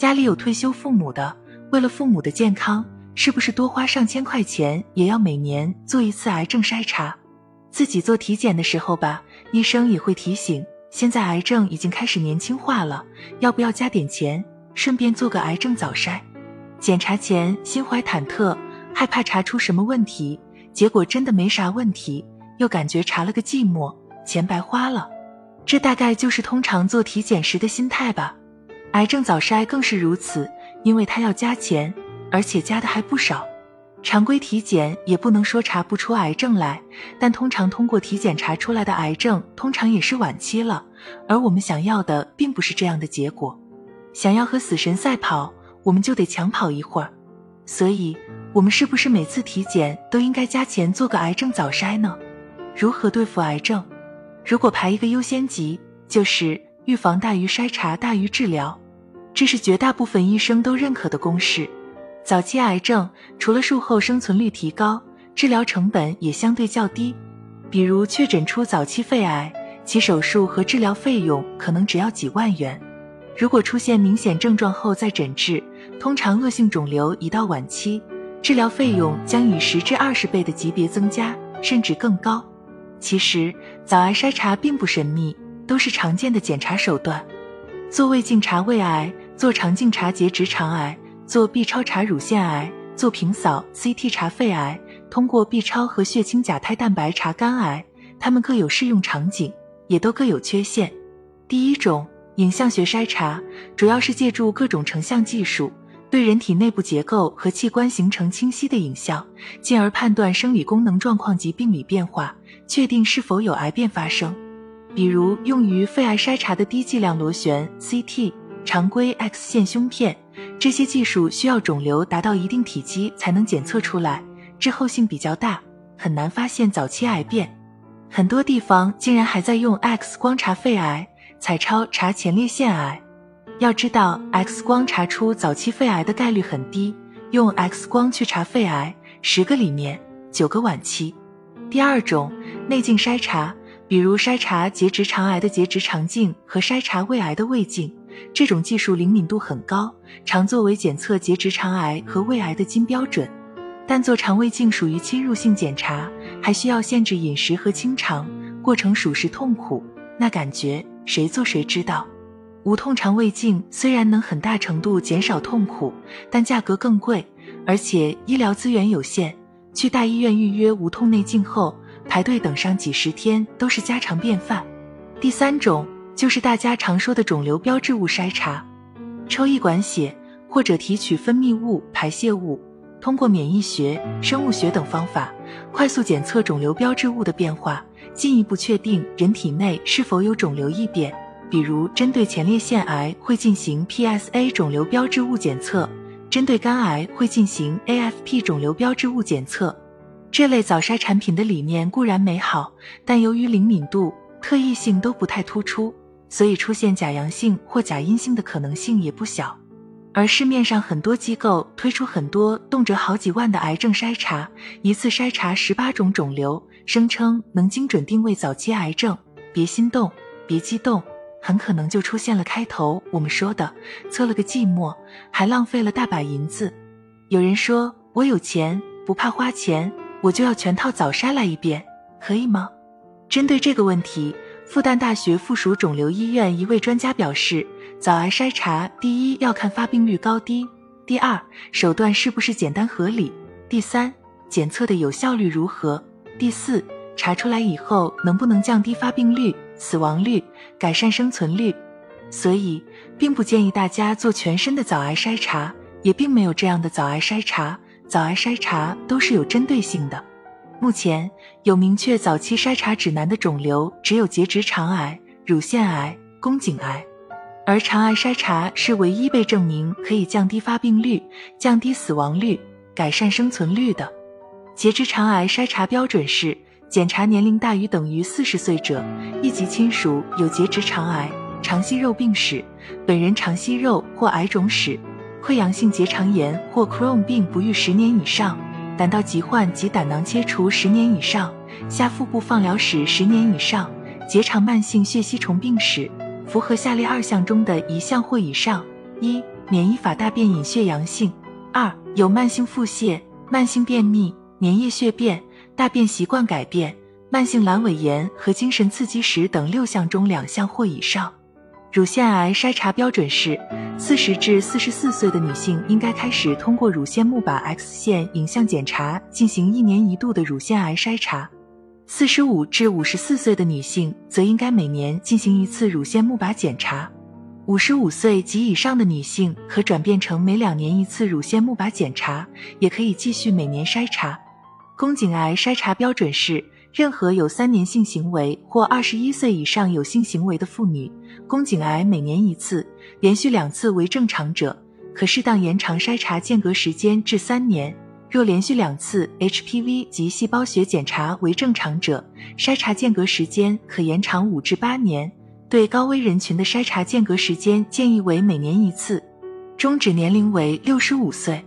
家里有退休父母的，为了父母的健康，是不是多花上千块钱也要每年做一次癌症筛查？自己做体检的时候吧，医生也会提醒，现在癌症已经开始年轻化了，要不要加点钱，顺便做个癌症早筛？检查前心怀忐忑，害怕查出什么问题，结果真的没啥问题，又感觉查了个寂寞，钱白花了。这大概就是通常做体检时的心态吧。癌症早筛更是如此，因为它要加钱，而且加的还不少。常规体检也不能说查不出癌症来，但通常通过体检查出来的癌症，通常也是晚期了。而我们想要的并不是这样的结果，想要和死神赛跑，我们就得强跑一会儿。所以，我们是不是每次体检都应该加钱做个癌症早筛呢？如何对付癌症？如果排一个优先级，就是预防大于筛查大于治疗。这是绝大部分医生都认可的公式。早期癌症除了术后生存率提高，治疗成本也相对较低。比如确诊出早期肺癌，其手术和治疗费用可能只要几万元。如果出现明显症状后再诊治，通常恶性肿瘤已到晚期，治疗费用将以十至二十倍的级别增加，甚至更高。其实早癌筛查并不神秘，都是常见的检查手段。做胃镜查胃癌，做肠镜查结直肠癌，做 B 超查乳腺癌，做平扫 CT 查肺癌，通过 B 超和血清甲胎蛋白查肝癌，它们各有适用场景，也都各有缺陷。第一种影像学筛查，主要是借助各种成像技术，对人体内部结构和器官形成清晰的影像，进而判断生理功能状况及病理变化，确定是否有癌变发生。比如用于肺癌筛查的低剂量螺旋 CT、常规 X 线胸片，这些技术需要肿瘤达到一定体积才能检测出来，滞后性比较大，很难发现早期癌变。很多地方竟然还在用 X 光查肺癌，彩超查前列腺癌。要知道，X 光查出早期肺癌的概率很低，用 X 光去查肺癌，十个里面九个晚期。第二种内镜筛查。比如筛查结直肠癌的结直肠镜和筛查胃癌的胃镜，这种技术灵敏度很高，常作为检测结直肠癌和胃癌的金标准。但做肠胃镜属于侵入性检查，还需要限制饮食和清肠，过程属实痛苦。那感觉谁做谁知道。无痛肠胃镜虽然能很大程度减少痛苦，但价格更贵，而且医疗资源有限。去大医院预约无痛内镜后。排队等上几十天都是家常便饭。第三种就是大家常说的肿瘤标志物筛查，抽一管血或者提取分泌物、排泄物，通过免疫学、生物学等方法，快速检测肿瘤标志物的变化，进一步确定人体内是否有肿瘤异变。比如，针对前列腺癌会进行 PSA 肿瘤标志物检测，针对肝癌会进行 AFP 肿瘤标志物检测。这类早筛产品的理念固然美好，但由于灵敏度、特异性都不太突出，所以出现假阳性或假阴性的可能性也不小。而市面上很多机构推出很多动辄好几万的癌症筛查，一次筛查十八种肿瘤，声称能精准定位早期癌症。别心动，别激动，很可能就出现了开头我们说的测了个寂寞，还浪费了大把银子。有人说我有钱，不怕花钱。我就要全套早筛来一遍，可以吗？针对这个问题，复旦大学附属肿瘤医院一位专家表示，早癌筛查第一要看发病率高低，第二手段是不是简单合理，第三检测的有效率如何，第四查出来以后能不能降低发病率、死亡率、改善生存率。所以，并不建议大家做全身的早癌筛查，也并没有这样的早癌筛查。早癌筛查都是有针对性的。目前有明确早期筛查指南的肿瘤只有结直肠癌、乳腺癌、宫颈癌，而肠癌筛查是唯一被证明可以降低发病率、降低死亡率、改善生存率的。结直肠癌筛查标准是检查年龄大于等于四十岁者，一级亲属有结直肠癌、肠息肉病史，本人肠息肉或癌肿史。溃疡性结肠炎或 Crohn 病不愈十年以上，胆道疾患及胆囊切除十年以上，下腹部放疗史十年以上，结肠慢性血吸虫病史，符合下列二项中的一项或以上：一、免疫法大便隐血阳性；二有慢性腹泻、慢性便秘、粘液血便、大便习惯改变、慢性阑尾炎和精神刺激史等六项中两项或以上。乳腺癌筛查标准是：四十至四十四岁的女性应该开始通过乳腺钼靶 X 线影像检查进行一年一度的乳腺癌筛查；四十五至五十四岁的女性则应该每年进行一次乳腺钼靶检查；五十五岁及以上的女性可转变成每两年一次乳腺钼靶检查，也可以继续每年筛查。宫颈癌筛查标准是。任何有三年性行为或二十一岁以上有性行为的妇女，宫颈癌每年一次，连续两次为正常者，可适当延长筛查间隔时间至三年。若连续两次 HPV 及细胞学检查为正常者，筛查间隔时间可延长五至八年。对高危人群的筛查间隔时间建议为每年一次。终止年龄为六十五岁。